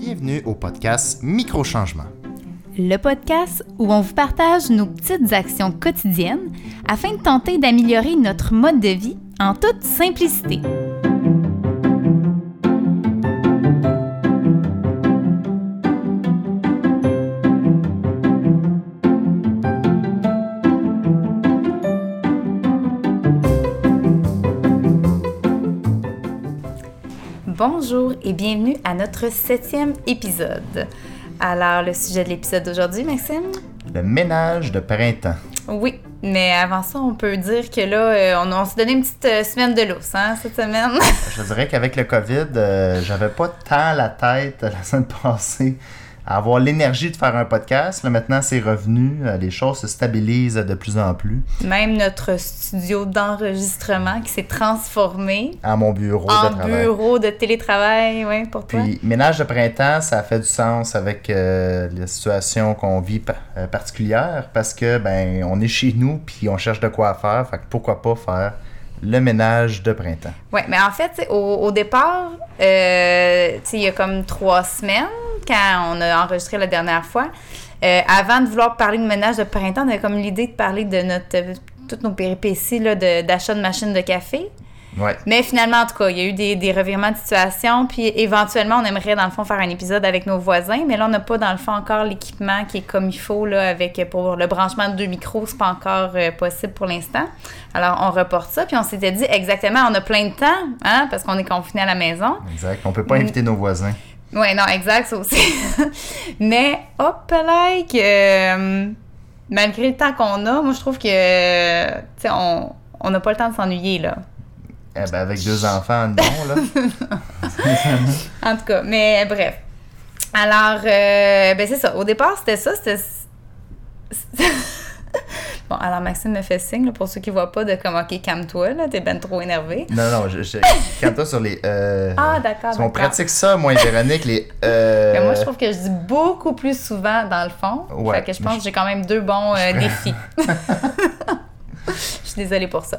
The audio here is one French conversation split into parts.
Bienvenue au podcast Microchangement. Le podcast où on vous partage nos petites actions quotidiennes afin de tenter d'améliorer notre mode de vie en toute simplicité. Bonjour et bienvenue à notre septième épisode. Alors, le sujet de l'épisode d'aujourd'hui, Maxime? Le ménage de printemps. Oui, mais avant ça, on peut dire que là, euh, on, on s'est donné une petite euh, semaine de lousse, hein, cette semaine. Je dirais qu'avec le COVID, euh, j'avais pas tant la tête la semaine passée à avoir l'énergie de faire un podcast. Là, maintenant, c'est revenu. euh, Les choses se stabilisent de plus en plus. Même notre studio d'enregistrement qui s'est transformé À mon bureau de en travail. bureau de télétravail, oui, pour toi. Puis, ménage de printemps, ça fait du sens avec euh, la situation qu'on vit euh, particulière parce que, ben, on est chez nous puis on cherche de quoi faire. Fait que pourquoi pas faire le ménage de printemps? Oui, mais en fait, au, au départ, euh, tu sais, il y a comme trois semaines, quand on a enregistré la dernière fois, euh, avant de vouloir parler de ménage de printemps, on avait comme l'idée de parler de notre euh, toutes nos péripéties de- d'achat de, machines de café. Ouais. Mais finalement, en tout cas, il y a eu des, des revirements de situation. Puis éventuellement, on aimerait, dans le fond, faire un épisode avec nos voisins. Mais là, on n'a pas, dans le fond, encore l'équipement qui est comme il faut, là, avec, pour le branchement de deux micros. C'est pas encore euh, possible pour l'instant. Alors, on reporte ça. Puis on s'était dit, exactement, on a plein de temps, hein, parce qu'on est confiné à la maison. Exact. On peut pas Mm. inviter nos voisins. Ouais, non, exact, ça aussi. Mais, hop, like, euh, malgré le temps qu'on a, moi, je trouve que, tu sais, on on n'a pas le temps de s'ennuyer, là. Eh ben, avec deux enfants, non, là. En tout cas, mais bref. Alors, euh, ben c'est ça. Au départ, c'était ça. C'était. Bon, alors Maxime me fait signe, là, pour ceux qui voient pas, de comme, OK, calme-toi, là, t'es ben trop énervé. Non, non, je, je calme-toi sur les. Euh, Ah, d'accord, si on pratique ça, moi et Véronique, les. Euh, Mais moi, je trouve que je dis beaucoup plus souvent dans le fond. Ouais, fait que je pense je- que j'ai quand même deux bons euh, défis. Je suis désolée pour ça.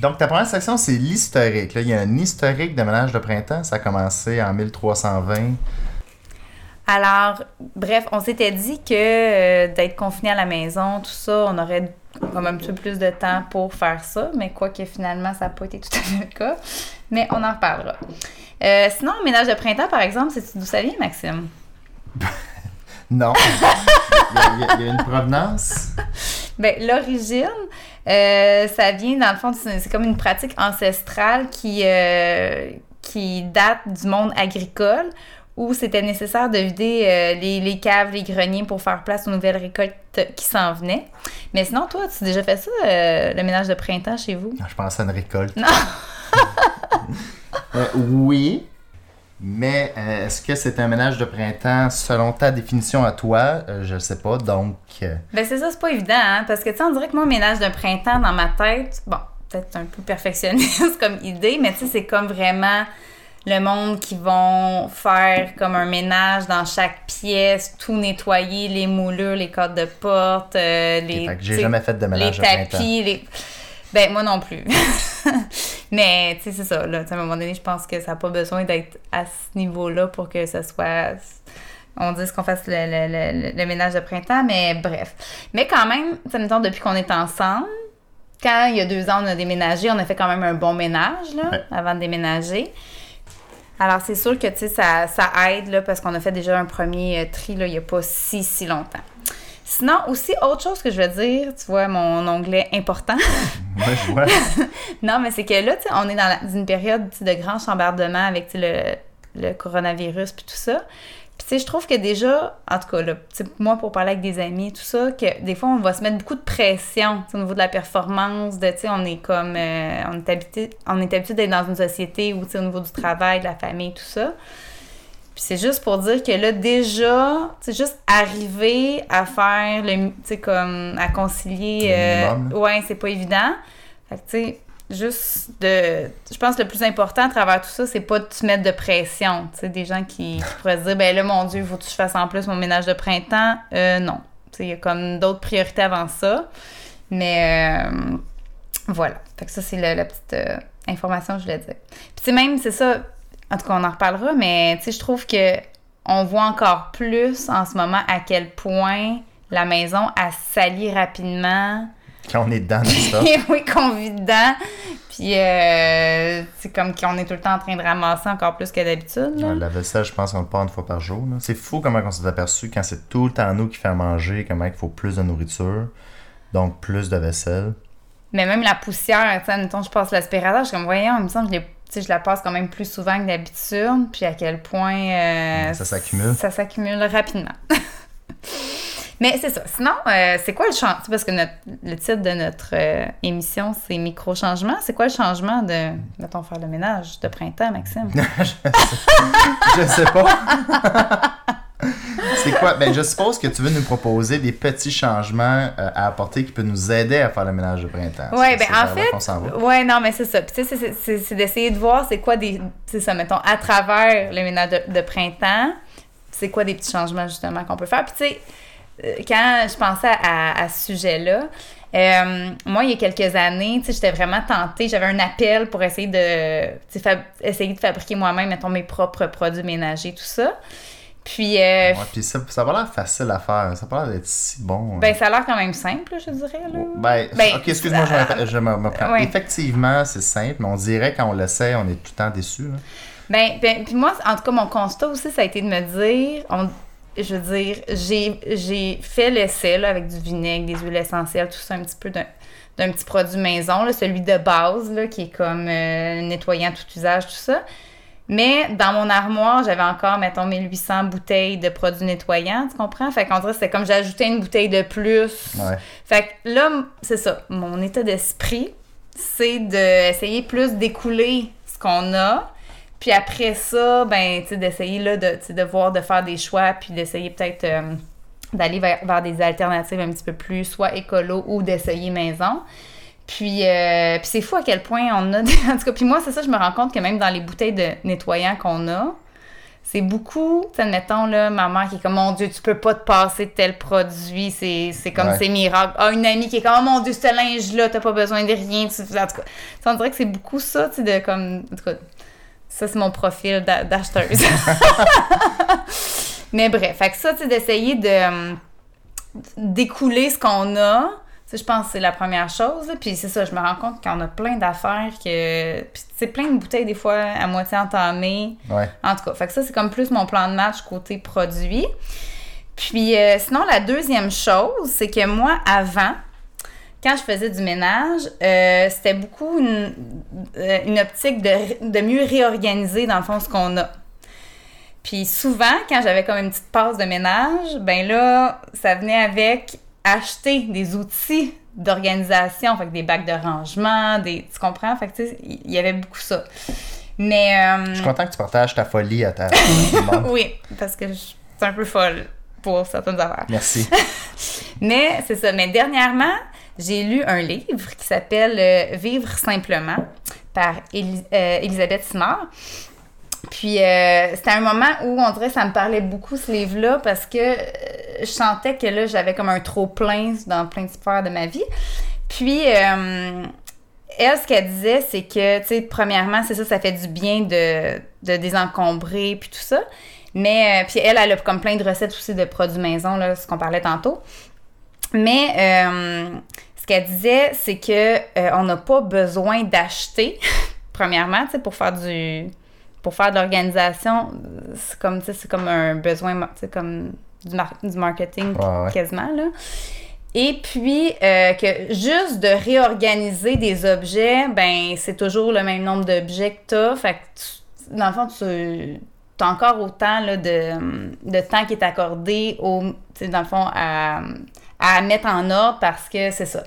Donc, ta première section, c'est l'historique. Là, il y a un historique de ménage de printemps. Ça a commencé en 1320. Alors, bref, on s'était dit que euh, d'être confiné à la maison, tout ça, on aurait comme un petit peu plus de temps pour faire ça, mais quoi que finalement, ça n'a pas été tout à fait le cas. Mais on en reparlera. Euh, sinon, ménage de printemps, par exemple, c'est d'où ça vient, Maxime? Non. il, y a, il y une provenance. Ben, l'origine, euh, ça vient, dans le fond, c'est c'est comme une pratique ancestrale qui, euh, qui date du monde agricole où c'était nécessaire de vider euh, les, les caves, les greniers pour faire place aux nouvelles récoltes qui s'en venaient. Mais sinon, toi, tu as déjà fait ça, euh, le ménage de printemps chez vous? Je pense à une récolte. Non. Euh, oui. Mais est-ce que c'est un ménage de printemps selon ta définition à toi? Je ne sais pas. Donc, Ben c'est ça, c'est pas évident, hein, parce que tu sais, on dirait que moi, ménage de printemps dans ma tête, bon, peut-être un peu perfectionniste comme idée, mais tu sais, c'est comme vraiment le monde qui vont faire comme un ménage dans chaque pièce, tout nettoyer, les moulures, les cadres de porte, euh, les... j'ai jamais fait de les ménage printemps. tapis, les... Ben, moi non plus. Mais, tu sais, c'est ça, là. À un moment donné, je pense que ça n'a pas besoin d'être à ce niveau-là pour que ce soit... On dise qu'on fasse le, le- le- le ménage de printemps, mais bref. Mais quand même, sais, mettons, depuis qu'on est ensemble, quand il y a deux ans, on a déménagé, on a fait quand même un bon ménage, là, Ouais. avant de déménager. Alors, c'est sûr que, tu sais, ça, ça aide, là, parce qu'on a fait déjà un premier euh, tri, là, il n'y a pas si, si longtemps. Sinon, aussi, autre chose que je veux dire, tu vois, mon onglet important. Ouais, non, mais c'est que là, tu sais, on est dans, la- une période de grand chambardement avec le coronavirus puis tout ça. Puis, tu sais, je trouve que déjà, en tout cas, là, moi, pour parler avec des amis, tout ça, que des fois, on va se mettre beaucoup de pression au niveau de la performance, de, tu sais, on est comme, euh, on est habitué, on est habitué d'être dans une société où, tu sais, au niveau du travail, de la famille, tout ça. Puis c'est juste pour dire que là, déjà, c'est juste arriver à faire le, tu sais, comme, à concilier. Là. ouais, c'est pas évident. Fait que, tu sais, juste de. Je pense que le plus important à travers tout ça, c'est pas de te mettre de pression. Tu sais, des gens qui, pourraient se dire, ben là, mon Dieu, faut que je fasse en plus mon ménage de printemps. Euh, non. Tu sais, il y a comme d'autres priorités avant ça. Mais. euh, voilà. Fait que ça, c'est la, petite euh, information que je voulais dire. Puis, même, c'est ça. En tout cas, on en reparlera, mais tu sais, je trouve que on voit encore plus en ce moment à quel point la maison, a sali rapidement. Quand on est dedans, ça. oui, qu'on vit dedans. Puis euh, c'est comme qu'on est tout le temps en train de ramasser encore plus que d'habitude. la vaisselle, je pense qu'on le part une fois par jour. C'est fou comment on s'est aperçu quand c'est tout le temps nous qui fait manger, comment il faut plus de nourriture, donc plus de vaisselle. Mais même la poussière, tu sais, mettons, je passe l'aspirateur, je suis comme, voyons, il me semble que je, je la passe quand même plus souvent que d'habitude, puis à quel point... Euh, ça s'accumule. Ça s'accumule rapidement. Mais c'est ça. Sinon, euh, c'est quoi le changement? Parce que le titre de notre euh, émission, c'est micro-changement. C'est quoi le changement de, mettons, faire le ménage de printemps, Maxime? je sais pas. c'est quoi? Ben, je suppose que tu veux nous proposer des petits changements euh, à apporter qui peuvent nous aider à faire le ménage de printemps. Oui, ben en fait. Ouais, non, mais c'est ça. Puis, tu sais, c'est d'essayer de voir c'est quoi des. C'est ça, mettons, à travers le ménage de, printemps, c'est quoi des petits changements, justement, qu'on peut faire. Puis, tu sais, quand je pensais à, ce sujet-là, euh, moi, il y a quelques années, j'étais vraiment tentée. J'avais un appel pour essayer de, essayer de fabriquer moi-même, mettons, mes propres produits ménagers, tout ça. Puis, euh, puis ça, ça a l'air facile à faire. Ça a pas l'air d'être si bon. Hein. Ben, ça a l'air quand même simple, je dirais. Là. Ben, ben, ok, excuse-moi, je, me, prends. Effectivement, c'est simple, mais on dirait quand on le sait, on est tout le temps déçu. Ben, ben, puis moi, en tout cas, mon constat aussi, ça a été de me dire, je veux dire, j'ai fait l'essai avec du vinaigre, des huiles essentielles, tout ça, un petit peu d'un petit produit maison, là, celui de base, là, qui est comme euh, nettoyant tout usage, tout ça. Mais dans mon armoire, j'avais encore, mettons, 1800 bouteilles de produits nettoyants, tu comprends? Fait qu'on dirait c'est comme j'ajoutais une bouteille de plus. Ouais. Fait que là, c'est ça. Mon état d'esprit, c'est d'essayer plus d'écouler ce qu'on a, puis après ça, ben, tu sais, d'essayer là, de, de voir, de faire des choix, puis d'essayer peut-être euh, d'aller vers, des alternatives un petit peu plus, soit écolo ou d'essayer maison. Puis, euh, puis c'est fou à quel point on a. en tout cas, puis moi, c'est ça, je me rends compte que même dans les bouteilles de nettoyant qu'on a, c'est beaucoup, admettons, là, maman qui est comme, mon Dieu, tu peux pas te passer de tel produit, c'est comme c'est miracle. Ah, une amie qui est comme, oh mon Dieu, ce linge-là, t'as pas besoin de rien. Tu, en tout cas, on dirait que c'est beaucoup ça, tu sais, de comme. En tout cas, ça, c'est mon profil d'acheteuse. Mais bref, fait que ça, tu d'essayer de d'écouler ce qu'on a, je pense que c'est la première chose. Puis c'est ça, je me rends compte qu'on a plein d'affaires que. Puis c'est plein de bouteilles des fois à moitié entamées. En tout cas, fait que ça, c'est comme plus mon plan de match côté produit. Puis euh, sinon, la deuxième chose, c'est que moi, avant, quand je faisais du ménage, euh, c'était beaucoup une, euh, optique de, mieux réorganiser, dans le fond, ce qu'on a. Puis souvent, quand j'avais comme une petite passe de ménage, ben là, ça venait avec acheter des outils d'organisation, fait des bacs de rangement, des. Tu comprends? Fait que tu sais, il y avait beaucoup ça. Mais. Euh, je suis content que tu partages ta folie à ta. oui, parce que je suis un peu folle pour certaines affaires. Merci. Mais c'est ça. Mais dernièrement, j'ai lu un livre qui s'appelle euh, Vivre simplement par euh, Elisabeth Simard. Puis euh, c'était un moment où on dirait que ça me parlait beaucoup ce livre-là parce que je sentais que là j'avais comme un trop plein dans plein de sphères de ma vie. Puis elle, ce qu'elle disait, c'est que, tu sais, premièrement, c'est ça, ça fait du bien de, de désencombrer puis tout ça. Mais, puis elle, elle a comme plein de recettes aussi de produits maison, là, ce qu'on parlait tantôt. Mais euh, ce qu'elle disait, c'est que euh, on n'a pas besoin d'acheter, premièrement, pour faire du pour faire de l'organisation, c'est comme c'est comme un besoin comme du, du marketing quasiment là. Et puis euh, que juste de réorganiser des objets, ben c'est toujours le même nombre d'objets que tu as. Fait que dans le fond, tu as encore autant là, de, de temps qui est accordé au, dans le fond à à mettre en ordre parce que c'est ça.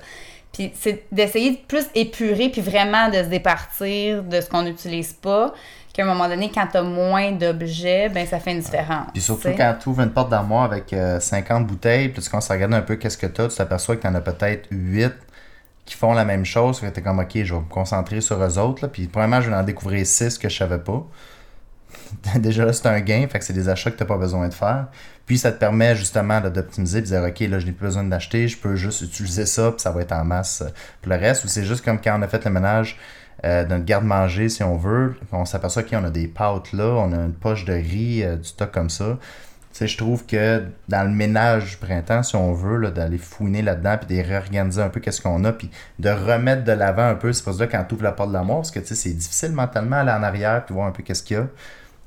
Puis c'est d'essayer de plus épurer puis vraiment de se départir de ce qu'on n'utilise pas. Qu'à un moment donné, quand tu as moins d'objets, ben ça fait une différence. Puis surtout quand tu ouvres une porte d'armoire avec 50 euh, bouteilles, puis tu commences à regarder un peu qu'est-ce que tu as, tu t'aperçois que tu en as peut-être 8 qui font la même chose. tu es comme, OK, je vais me concentrer sur eux autres. Là. Puis probablement, je vais en découvrir 6 que je savais pas. Déjà là, c'est un gain, fait que c'est des achats que tu n'as pas besoin de faire. Puis ça te permet justement d'optimiser de dire OK, là, je n'ai plus besoin d'acheter, je peux juste utiliser ça, puis ça va être en masse pour le reste. Ou c'est juste comme quand on a fait le ménage euh, notre garde-manger, si on veut. On s'aperçoit qu'on a des pâtes là, on a une poche de riz, euh, du stock comme ça. Je trouve que dans le ménage du printemps, si on veut, d'aller fouiner là-dedans, puis de réorganiser un peu qu'est-ce qu'on a, puis de remettre de l'avant un peu, c'est pour ça quand tu ouvres la porte de l'amour, parce que tu c'est difficile mentalement aller en arrière, puis voir un peu qu'est-ce qu'il y a.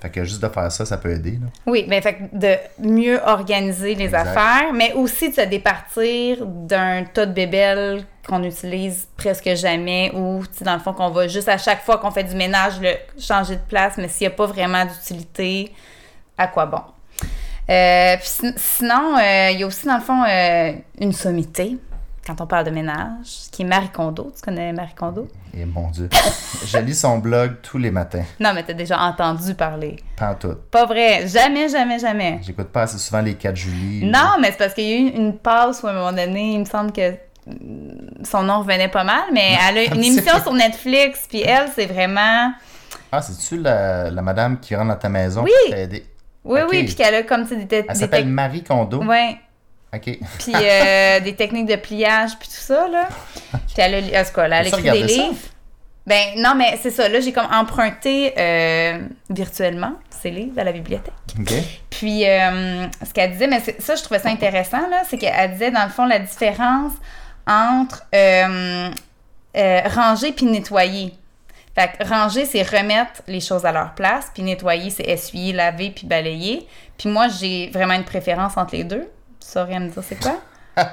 Fait que juste de faire ça, ça peut aider. Là. Oui, mais fait que de mieux organiser les Exact. affaires, mais aussi de se départir d'un tas de bébelles qu'on utilise presque jamais ou, dans le fond, qu'on va juste à chaque fois qu'on fait du ménage, le changer de place, mais s'il n'y a pas vraiment d'utilité, à quoi bon? Euh, puis sin- sinon, euh, il y a aussi, dans le fond, euh, une sommité quand on parle de ménage, qui est Marie Kondo. Tu connais Marie Kondo? Et mon Dieu. je lis son blog tous les matins. Non, mais t'as déjà entendu parler. Pas tout. Pas vrai. Jamais, jamais, jamais. J'écoute pas assez souvent les 4 juillet. Non, mais c'est parce qu'il y a eu une passe où à un moment donné, il me semble que son nom revenait pas mal, mais elle a une émission sur Netflix, puis elle, c'est vraiment... Ah, c'est-tu la, la madame qui rentre dans ta maison Oui. pour t'aider? Oui, oui, puis qu'elle a comme, tu sais, des, Elle s'appelle Marie Kondo? Ouais, OK. puis euh, des techniques de pliage, puis tout ça, là. Puis elle a, là, elle a écrit des ça? livres. Ben, non, mais c'est ça, là, j'ai comme emprunté euh, virtuellement ces livres à la bibliothèque. Puis, euh, ce qu'elle disait, mais ça, je trouvais ça intéressant, là, c'est qu'elle disait, dans le fond, la différence entre ranger puis nettoyer. Fait que ranger, c'est remettre les choses à leur place, puis nettoyer, c'est essuyer, laver puis balayer. Puis moi, j'ai vraiment une préférence entre les deux. Tu saurais me dire c'est quoi?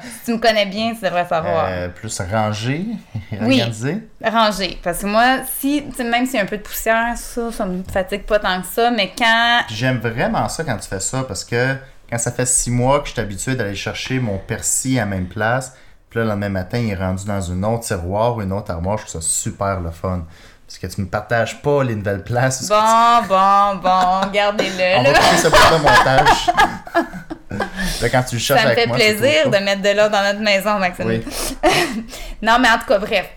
si tu me connais bien, tu devrais savoir. Euh, plus rangé, Oui. organisé. Ranger. Parce que moi, si, même s'il y a un peu de poussière, ça, ça me fatigue pas tant que ça, mais quand J'aime vraiment ça quand tu fais ça parce que quand ça fait six mois que je suis habitué d'aller chercher mon persil à la même place, puis là, le lendemain matin, il est rendu dans un autre tiroir ou une autre armoire, je trouve ça super le fun. Parce que tu me partages pas les nouvelles places. Bon, bon, bon, gardez-le. On là. va couper ce bout de montage. là, quand tu le cherches Ça me avec fait moi, plaisir de mettre de l'eau dans notre maison, Maxime. Oui. non, mais en tout cas, bref.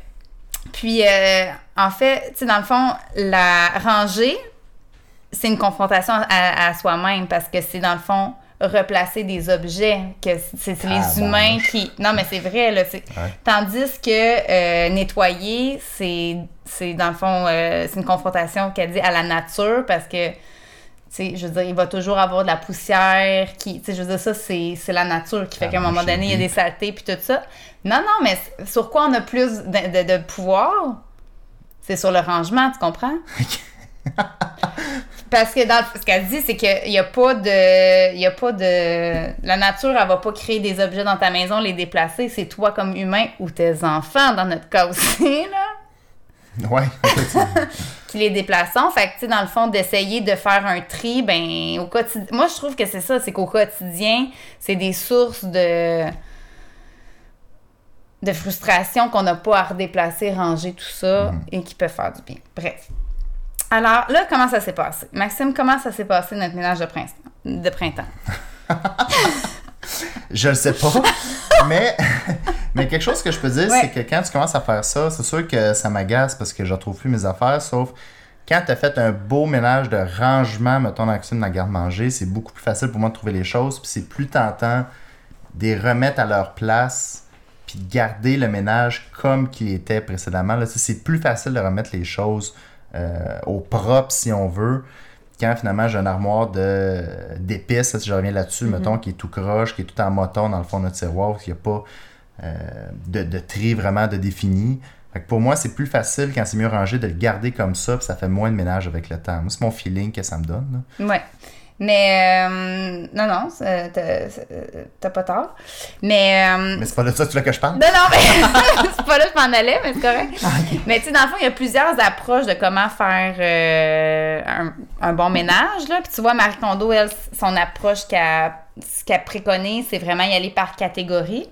Puis, euh, en fait, tu sais, dans le fond, la rangée, c'est une confrontation à, à soi-même parce que c'est, dans le fond, replacer des objets, que c'est les Ah, bon, humains qui... Non, mais c'est vrai, là. Ouais. Tandis que euh, nettoyer, c'est, c'est, dans le fond, euh, c'est une confrontation qu'elle dit à la nature parce que tu sais, je veux dire, il va toujours avoir de la poussière qui, tu sais, je veux dire, ça, c'est, la nature qui fait qu'à un moment donné, il y a des saletés puis tout ça. Non, non, mais sur quoi on a plus de, de- de pouvoir? C'est sur le rangement, tu comprends? Parce que dans ce qu'elle dit, c'est qu'il n'y a pas de. Il y a pas de. La nature, elle va pas créer des objets dans ta maison, les déplacer. C'est toi comme humain ou tes enfants, dans notre cas aussi, là Ouais, qui les déplaçons. Fait que, tu sais, dans le fond, d'essayer de faire un tri, ben, au quotidien. Moi, je trouve que c'est ça, c'est qu'au quotidien, c'est des sources de. de frustration qu'on n'a pas à redéplacer, ranger, tout ça, et qui peuvent faire du bien. Bref. Alors, là, comment ça s'est passé? Maxime, comment ça s'est passé notre ménage de printemps? De printemps? Je le sais pas, mais, mais quelque chose que je peux dire, Ouais. c'est que quand tu commences à faire ça, c'est sûr que ça m'agace parce que je retrouve plus mes affaires, sauf quand tu as fait un beau ménage de rangement, mettons, dans la cuisine, dans la garde-manger, c'est beaucoup plus facile pour moi de trouver les choses, puis c'est plus tentant de les remettre à leur place, puis de garder le ménage comme qu'il était précédemment. Là, c'est plus facile de remettre les choses euh, au propre, si on veut, quand finalement j'ai une armoire de d'épices, si je reviens là-dessus, mettons, qui est tout croche, qui est tout en moton dans le fond de notre tiroir, qu'il n'y a pas euh, de, de tri vraiment de défini. Fait que pour moi, c'est plus facile quand c'est mieux rangé de le garder comme ça, puis ça fait moins de ménage avec le temps. Moi, c'est mon feeling que ça me donne. là. Ouais. Mais, euh, non, non, t'as pas tort. Mais, euh, Mais c'est pas de ça que tu veux que je parle? Non, non, mais c'est pas là que je m'en allais, mais c'est correct. Mais tu sais, dans le fond, il y a plusieurs approches de comment faire euh, un, un bon ménage. Là. Puis tu vois, Marie Kondo, elle, son approche qu'elle préconise, c'est vraiment y aller par catégorie.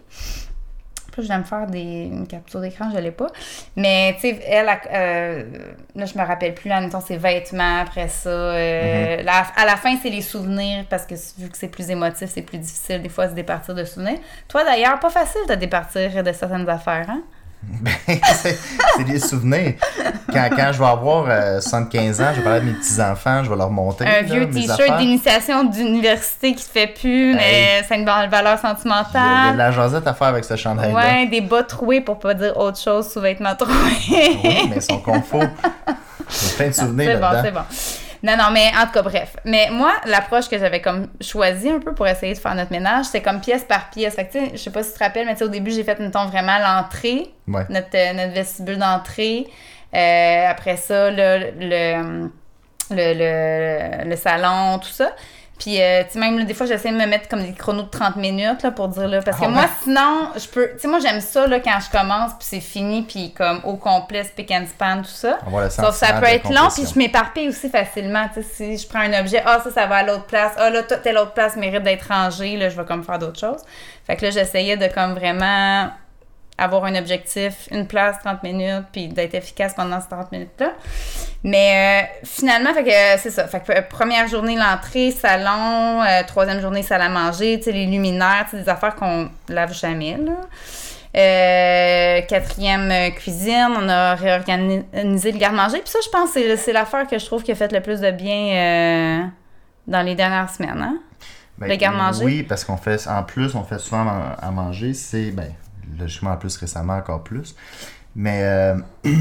Puis je vais me faire des, une capture d'écran, je l'ai pas. Mais tu sais, elle, a- euh, là, je me rappelle plus, là, mettons, ses vêtements, après ça. euh, la- à la fin, c'est les souvenirs, parce que vu que c'est plus émotif, c'est plus difficile des fois de se départir de souvenirs. Toi, d'ailleurs, pas facile de départir de certaines affaires, hein? Ben, c'est des souvenirs. quand, quand je vais avoir euh, 75 ans, je vais parler de mes petits-enfants, je vais leur montrer. Un là, vieux t-shirt d'initiation d'université qui te fait plus, mais c'est une valeur Il y, a, il y a de sentimentale. la jasette à faire avec ce chandail-là. Ouais, des bas troués pour pas dire autre chose, sous-vêtements troués. Oui, mais ils sont confos. J'ai plein de souvenirs C'est bon, là-dedans. c'est bon. Non, non, mais en tout cas, bref. Mais moi, l'approche que j'avais comme choisie un peu pour essayer de faire notre ménage, c'était comme pièce par pièce. Fait que, tu sais, je sais pas si tu te rappelles, mais tu sais, au début, j'ai fait, mettons, vraiment l'entrée, Ouais. notre, euh, notre vestibule d'entrée. Euh, après ça, là, le, le, le, le salon, tout ça. Puis, euh, tu sais, même, là, des fois, j'essaie de me mettre comme des chronos de 30 minutes, là, pour dire, là, parce que Ah moi, ouais. sinon, je peux... Tu sais, moi, j'aime ça, là, quand je commence, puis c'est fini, puis comme au complet, spick and span, tout ça. Le Sauf ça peut être long, puis je m'éparpille aussi facilement. Tu sais, si je prends un objet, ah, ça, ça va à l'autre place. Ah, là, telle autre place mérite d'être rangée. Là, je vais comme faire d'autres choses. Fait que là, j'essayais de comme vraiment avoir un objectif, une place, 30 minutes, puis d'être efficace pendant ces 30 minutes-là. Mais euh, finalement, fait que euh, c'est ça. Fait que euh, première journée, l'entrée, salon, euh, troisième journée, salle à manger, tu sais, les luminaires, des affaires qu'on lave jamais, là. Euh, quatrième cuisine, on a réorganisé le garde-manger. Puis ça, je pense que c'est- l'affaire que je trouve qui a fait le plus de bien euh, dans les dernières semaines. Hein? Ben, le garde-manger? Oui, parce qu'on fait, en plus, on fait souvent à à manger, c'est, ben, logiquement, en plus, récemment, encore plus. Mais, euh, tu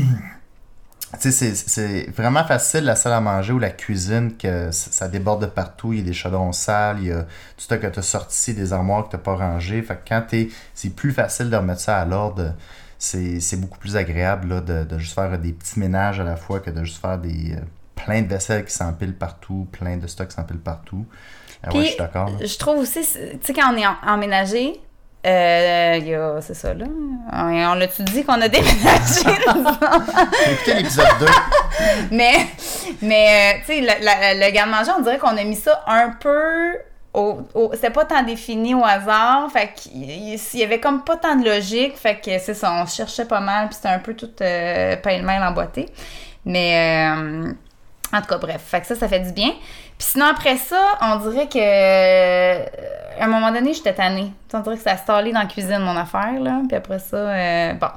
sais, c'est- c'est vraiment facile, la salle à manger ou la cuisine, que ça déborde de partout. Il y a des chaudrons sales, il y a tout ça que tu as sorti, des armoires que tu n'as pas rangées. Fait que quand t'es, c'est plus facile de remettre ça à l'ordre. C'est beaucoup plus agréable là, de, de juste faire des petits ménages à la fois que de juste faire des euh, plein de vaisselle qui s'empilent partout, plein de stocks qui s'empilent partout. Ah ouais, Puis, je suis d'accord. Je trouve aussi, tu sais, quand on est emménagé, euh, c'est ça, là. On, l'a-tu dit qu'on a déménagé? Écouté l'épisode 2. mais, mais euh, tu sais, le garde-manger, on dirait qu'on a mis ça un peu. Au, au- c'était pas tant défini au hasard, fait qu'il y- il y avait comme pas tant de logique, fait que c'est ça, on cherchait pas mal, puis c'était un peu tout euh, pêle-mêle emboîté. Mais euh, en tout cas, bref, fait que ça, ça fait du bien. Puis sinon, après ça, on dirait que euh, à un moment donné, j'étais tannée. On dirait que ça a stallé dans la cuisine, mon affaire, là. Puis après ça, euh, bon.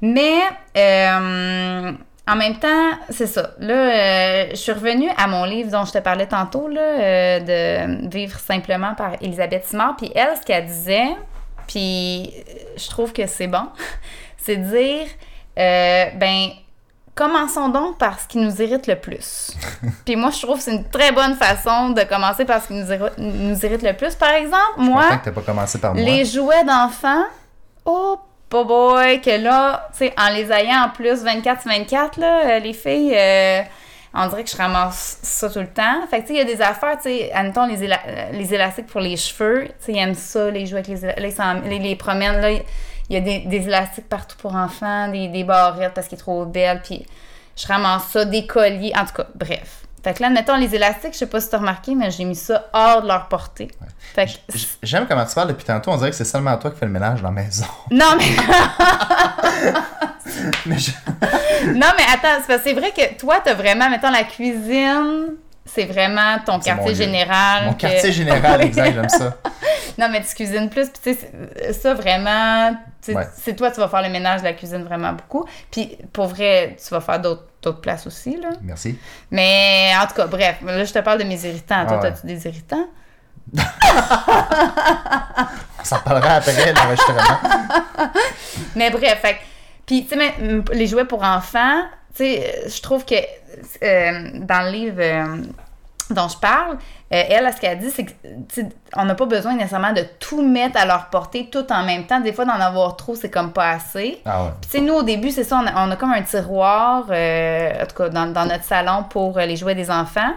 Mais euh, en même temps, c'est ça. Là, euh, je suis revenue à mon livre dont je te parlais tantôt, là, de Vivre simplement par Elisabeth Simard. Puis elle, ce qu'elle disait, puis je trouve que c'est bon, c'est de dire, ben, commençons donc par ce qui nous irrite le plus. puis moi, je trouve que c'est une très bonne façon de commencer par ce qui nous irrite, nous irrite le plus. Par exemple, moi, Content que t'as pas commencé par moi. les jouets d'enfants, oh, boy, boy, que là, tu sais, en les ayant en plus 24-24, là, euh, les filles, euh, on dirait que je ramasse ça tout le temps. Fait que, tu sais, il y a des affaires, tu sais, admettons, les, éla- euh, les élastiques pour les cheveux, tu sais, ils aiment ça, les jouets avec les éla- là, ils s'en- les, les promènent, là, il y a des, des élastiques partout pour enfants, des, des barrettes parce qu'il est trop belle, puis je ramasse ça, des colliers, en tout cas, bref. Fait que là, admettons, les élastiques, je sais pas si t'as remarqué, mais j'ai mis ça hors de leur portée. Fait que J- J'aime comment tu parles depuis tantôt. On dirait que c'est seulement toi qui fais le ménage dans la maison. Non, mais, Mais je- non, mais attends, c'est vrai que toi, t'as vraiment, mettons, la cuisine, c'est vraiment ton mon quartier général. Mon que- quartier général, exact, j'aime ça. Non, mais tu cuisines plus, puis tu sais, ça, vraiment, Ouais. c'est toi, tu vas faire le ménage de la cuisine vraiment beaucoup. Puis, pour vrai, tu vas faire d'autres d'autres places aussi, là. Merci. Mais, en tout cas, bref, là, je te parle de mes irritants. Toi, Ah ouais. t'as-tu des irritants? S'en parlera après l'enregistrement. Mais bref, fait Puis, tu sais, mais, les jouets pour enfants, tu sais, je trouve que euh, dans le livre euh, dont je parle, euh, elle, ce qu'elle dit, c'est que, tu sais, on n'a pas besoin nécessairement de tout mettre à leur portée tout en même temps. Des fois, d'en avoir trop, c'est comme pas assez. Ah ouais. Puis, tu sais, nous, au début, c'est ça, on a, on a comme un tiroir, euh, en tout cas, dans, dans notre salon pour les jouets des enfants.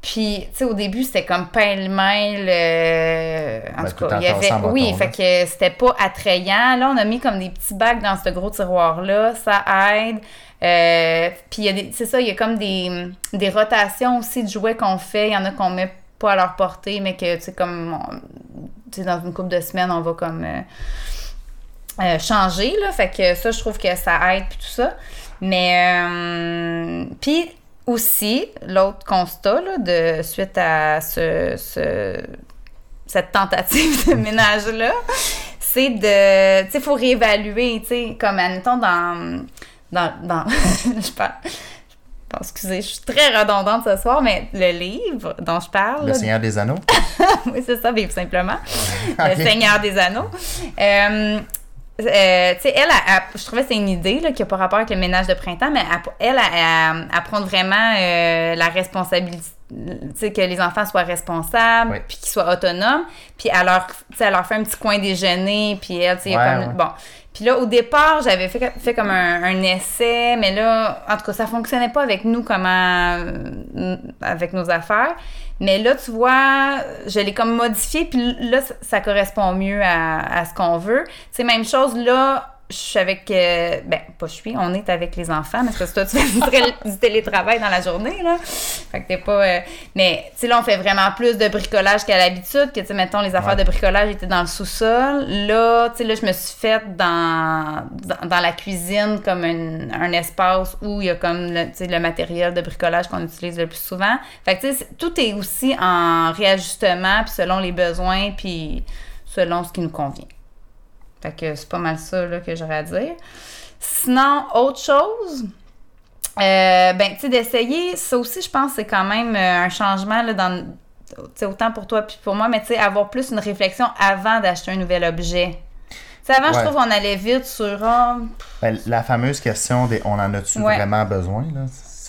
Puis, tu sais, au début, c'était comme pêle-mêle. euh, en Ben, tout cas, il y avait. Oui, fait que c'était pas attrayant. Là, on a mis comme des petits bacs dans ce gros tiroir-là. Ça aide. Euh, puis, il y a des. C'est ça, il y a comme des, des rotations aussi de jouets qu'on fait. Il y en a qu'on met pas à leur portée, mais que, tu sais, comme. Tu sais, dans une couple de semaines, on va comme. euh, euh, changer, là. Fait que ça, je trouve que ça aide, puis tout ça. Mais, euh, puis aussi, l'autre constat, là, de, suite à ce, ce- cette tentative de ménage-là, c'est de, tu sais, il faut réévaluer, tu sais, comme, admettons, dans, dans, dans je parle, bon, excusez, je suis très redondante ce soir, mais le livre dont je parle. Le Seigneur des Anneaux. oui, c'est ça, vivre simplement. Le Seigneur des Anneaux. Euh, euh, tu sais, elle, je trouvais que c'est une idée là, qui n'a pas rapport avec le ménage de printemps, mais elle, elle, elle, prend vraiment euh, la responsabilité, tu sais, que les enfants soient responsables, puis qu'ils soient autonomes, puis elle leur, elle leur fait un petit coin déjeuner, puis elle, tu sais, comme, bon. Puis là, au départ, j'avais fait, comme un, essai, mais là, en tout cas, ça fonctionnait pas avec nous, comment, avec nos affaires. Mais là, tu vois, je l'ai comme modifié, puis là, ça, correspond mieux à, à ce qu'on veut. C'est même chose, là, je suis avec. Euh, ben, pas je suis, on est avec les enfants, mais parce que toi, tu fais du télétravail dans la journée, là. Fait que t'es pas. Euh, mais, tu sais, là, on fait vraiment plus de bricolage qu'à l'habitude, que, tu sais, mettons, les affaires de bricolage étaient dans le sous-sol. Là, tu sais, là, je me suis faite dans, dans, la cuisine comme un, espace où il y a comme, le, tu sais, le matériel de bricolage qu'on utilise le plus souvent. Fait que, tu sais, tout est aussi en réajustement, puis selon les besoins, puis selon ce qui nous convient. Fait que c'est pas mal ça là, que j'aurais à dire. Sinon, autre chose, euh, ben, tu sais, d'essayer, ça aussi, je pense, c'est quand même euh, un changement là, dans, autant pour toi puis pour moi, mais tu sais, avoir plus une réflexion avant d'acheter un nouvel objet. sais, avant, je trouve qu'on allait vite sur. Ah, ben, la fameuse question des on en a-tu vraiment besoin? Là?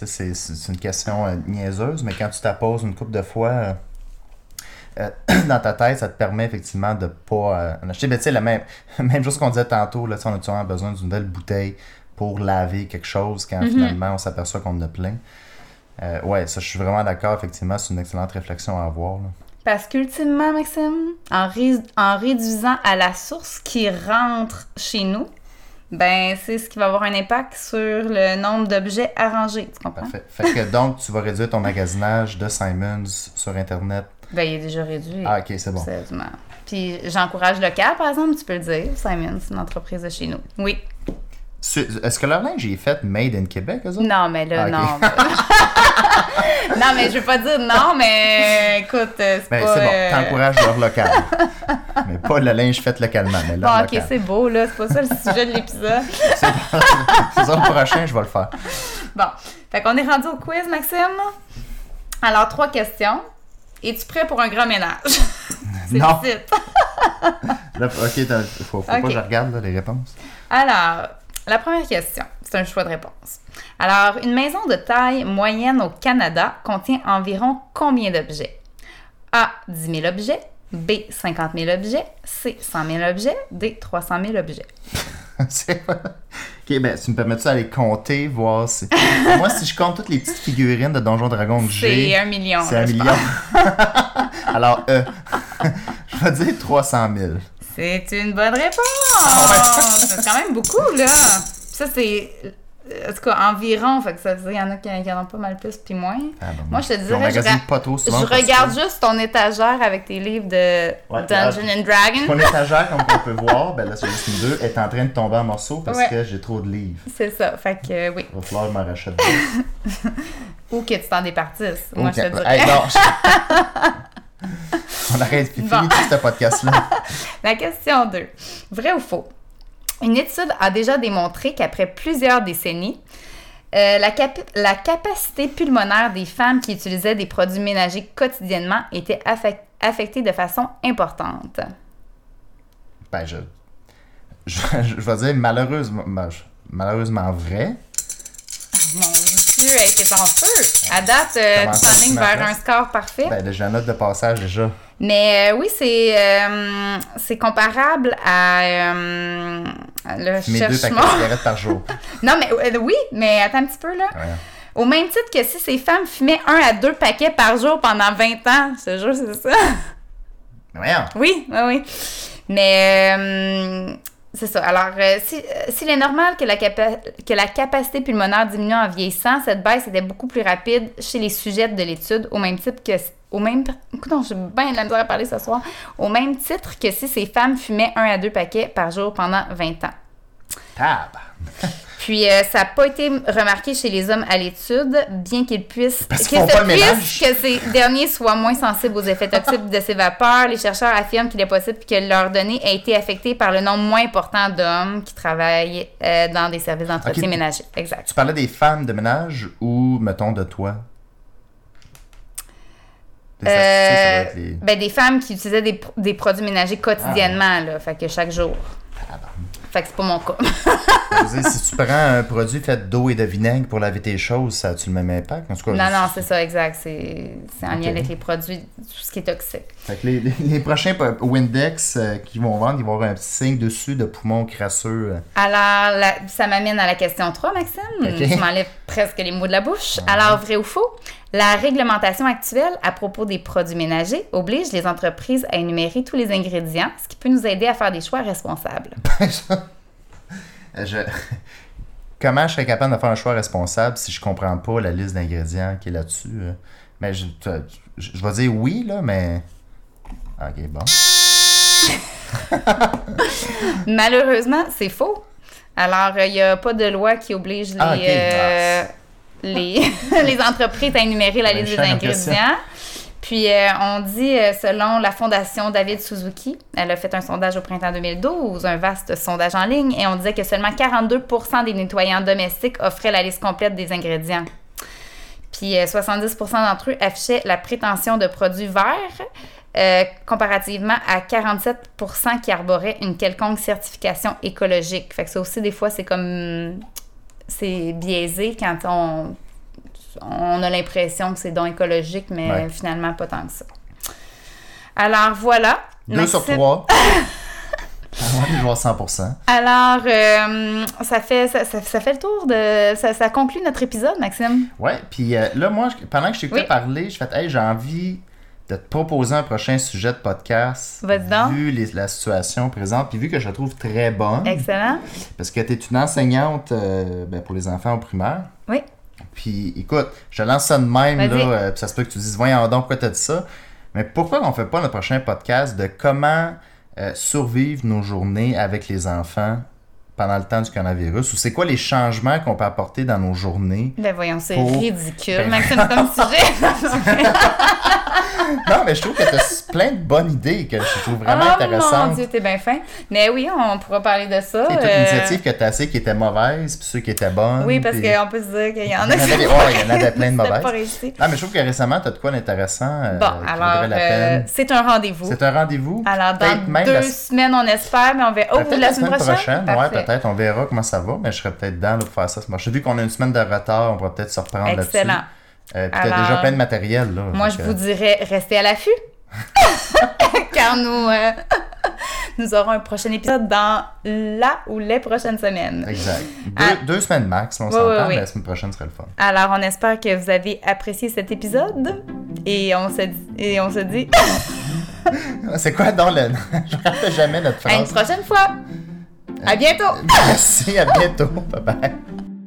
C'est, une question euh, niaiseuse, mais quand tu t'apposes une couple de fois euh, dans ta tête, ça te permet effectivement de pas euh, en acheter. Ben, tu sais, la même, même chose qu'on disait tantôt, là, on a toujours besoin d'une nouvelle bouteille pour laver quelque chose quand mm-hmm. finalement on s'aperçoit qu'on en a plein. Euh, ouais, ça, je suis vraiment d'accord, effectivement, c'est une excellente réflexion à avoir. Parce qu'ultimement, Maxime, en, en réduisant à la source qui rentre chez nous, ben c'est ce qui va avoir un impact sur le nombre d'objets arrangés, tu comprends? Parfait. Fait que donc, tu vas réduire ton magasinage de Simons sur Internet ben, il est déjà réduit. Ah, ok, c'est bon. Puis j'encourage le cas, par exemple, tu peux le dire. Simon, c'est une entreprise de chez nous. Oui. Est-ce que leur linge est fait made in Québec, eux autres? Non, mais là, ah, non. non, mais je veux pas dire non, mais écoute, euh, c'est ben, pas... c'est bon, euh, t'encourages leur local. mais pas le linge fait localement, mais leur Bon, ok, c'est beau, là. C'est pas ça le sujet de l'épisode. c'est ça, le prochain, je vais le faire. Bon, fait qu'on est rendu au quiz, Maxime. Alors, trois questions. Es-tu prêt pour un grand ménage? non. ok, il faut, faut pas que je regarde les réponses. Alors, la première question, c'est un choix de réponse. Alors, une maison de taille moyenne au Canada contient environ combien d'objets? A. 10 000 objets. B. 50 000 objets. C. 100 000 objets. D. 300 000 objets. ok, ben, tu me permets-tu d'aller compter, voir si. Moi, si je compte toutes les petites figurines de Donjon Dragon que j'ai. C'est un million. C'est un million. Alors, euh, je vais dire 300 000. C'est une bonne réponse! Ah c'est quand même beaucoup, là. Ça, c'est en tout cas, environ, fait que ça veut dire qu'il y en a qui, en ont pas mal plus puis moins. Ah, Moi, je te dirais, je, je regarde juste ton étagère avec tes livres de Dungeon and Dragon. Ton étagère, comme on peut voir, ben là, sur le 2, est en train de tomber en morceaux parce que j'ai trop de livres. C'est ça, fait que euh, oui. Il va falloir que je m'en rachète Ou que tu t'en départisses. Moi, je te dirais. on arrête, puis bon. ce podcast-là. La question 2. Vrai ou faux? Une étude a déjà démontré qu'après plusieurs décennies, euh, la, la, capacité pulmonaire des femmes qui utilisaient des produits ménagers quotidiennement était affectée de façon importante. Ben, je, je, je vais dire malheureusement, malheureusement vrai. Mon C'est en feu. À date, euh, tu vers un score parfait. Ben, j'ai un note de passage déjà. Mais euh, oui, c'est euh, c'est comparable à euh, le Fumer deux paquets de cigarettes par jour. non, mais oui, mais attends un petit peu là. Au même titre que si ces femmes fumaient un à deux paquets par jour pendant 20 ans, ce jour c'est ça. Oui, oui, oui. Mais c'est ça. Alors, s'il est normal que la, capacité pulmonaire diminue en vieillissant, cette baisse était beaucoup plus rapide chez les sujets de l'étude, au même que au même j'ai bien de la misère à parler ce soir, au même titre que si ces femmes fumaient un à deux paquets par jour pendant 20 ans. Tab. Puis euh, ça n'a pas été remarqué chez les hommes à l'étude, bien qu'ils puissent Parce qu'ils font ce pas le puisse ménage. que ces derniers soient moins sensibles aux effets toxiques de ces vapeurs. Les chercheurs affirment qu'il est possible que leurs données aient été affectées par le nombre moins important d'hommes qui travaillent euh, dans des services d'entretien Ok. ménager. Exact. Tu parlais des femmes de ménage ou, mettons, de toi? Des Euh, les- ben, des femmes qui utilisaient des, pro- des produits ménagers quotidiennement, là, fait que chaque jour. Ah. Fait que c'est pas mon cas. Je dire, si tu prends un produit fait d'eau et de vinaigre pour laver tes choses, ça a-tu le même impact? En tout cas, non, je- non, c'est ça, exact. C'est en lien avec les produits, tout ce qui est toxique. Fait que les, les- les prochains Windex euh, qu'ils vont vendre, ils vont avoir un petit signe dessus de poumon crasseux. euh. Alors, la- ça m'amène à la question 3, Maxime. Ok. Tu m'enlèves presque les mots de la bouche. Alors, vrai ou faux, la réglementation actuelle à propos des produits ménagers oblige les entreprises à énumérer tous les ingrédients, ce qui peut nous aider à faire des choix responsables. Euh, je- Comment je serais capable de faire un choix responsable si je comprends pas la liste d'ingrédients qui est là-dessus? euh? Mais je, je, je vais dire oui, là, mais. Ok, bon. Malheureusement, c'est faux. Alors, il n'y a pas de loi qui oblige les, Ah, ok. euh, les, les entreprises à énumérer la liste des ingrédients. Puis, euh, on dit, euh, selon la Fondation David Suzuki, elle a fait un sondage au printemps 2012, un vaste sondage en ligne, et on disait que seulement 42% des nettoyants domestiques offraient la liste complète des ingrédients. Puis, euh, 70% d'entre eux affichaient la prétention de produits verts, euh, comparativement à 47% qui arboraient une quelconque certification écologique. Fait que ça aussi, des fois, c'est comme... C'est biaisé quand on, on a l'impression que c'est donc écologique, mais Ouais. finalement, pas tant que ça. Alors, voilà. Deux sur trois. Je vais avoir 100%. Alors, euh, ça, fait, ça, ça- ça fait le tour de... Ça, ça conclut notre épisode, Maxime. Ouais, puis euh, là, moi, je- pendant que je t'écoutais Oui. parler, je fais, hey, j'ai envie de te proposer un prochain sujet de podcast. Vas-y. Vu les- la situation présente, puis vu que je la trouve très bonne. Excellent. Parce que tu es une enseignante euh, ben, pour les enfants au primaire. Oui. Puis écoute, je te lance ça de même, là, euh, puis ça se peut que tu dises, voyons donc, pourquoi t'as dit ça? Mais pourquoi on fait pas notre prochain podcast de comment euh, survivre nos journées avec les enfants pendant le temps du coronavirus? Ou c'est quoi les changements qu'on peut apporter dans nos journées? Ben voyons, c'est Pour- ridicule, Ben- Maxime, comme sujet. Non, mais je trouve que t'as plein de bonnes idées que je trouve vraiment oh mon intéressantes. Dieu, t'es bien fin. Mais oui, on pourra parler de ça. C'est toute euh, l'initiative que t'as assez qui était mauvaise, puis ceux qui étaient bonnes. Oui, parce puis- qu'on peut se dire qu'il y en Il a y en avait ouais, il y en avait plein de mauvaises. pas réussi. Ah, mais je trouve que récemment, t'as de quoi d'intéressant euh, Bon, alors, la euh, c'est un rendez-vous. C'est un rendez-vous. Alors, dans même deux la- semaines, on espère, mais on verra. Oh, peut-être la semaine prochaine? ouais, Parfait. peut-être. On verra comment ça va, mais je serais peut-être dans pour faire ça. marché. Vu qu'on a une semaine de retard, on pourra peut-être se reprendre là-dessus. Excellent. Euh, puis t'as déjà plein de matériel, là. Moi, je euh, vous dirais, restez à l'affût. Car nous, euh, nous aurons un prochain épisode dans la ou les prochaines semaines. Exact. Deux, Ah. deux semaines max, on Oui, s'entend, oui, oui. mais la semaine prochaine serait le fun. Alors, on espère que vous avez apprécié cet épisode. Et on se dit, et on se dit C'est quoi donc le. je ne rappelle jamais notre à une phrase. prochaine fois. À bientôt! Merci, à bientôt. Bye bye.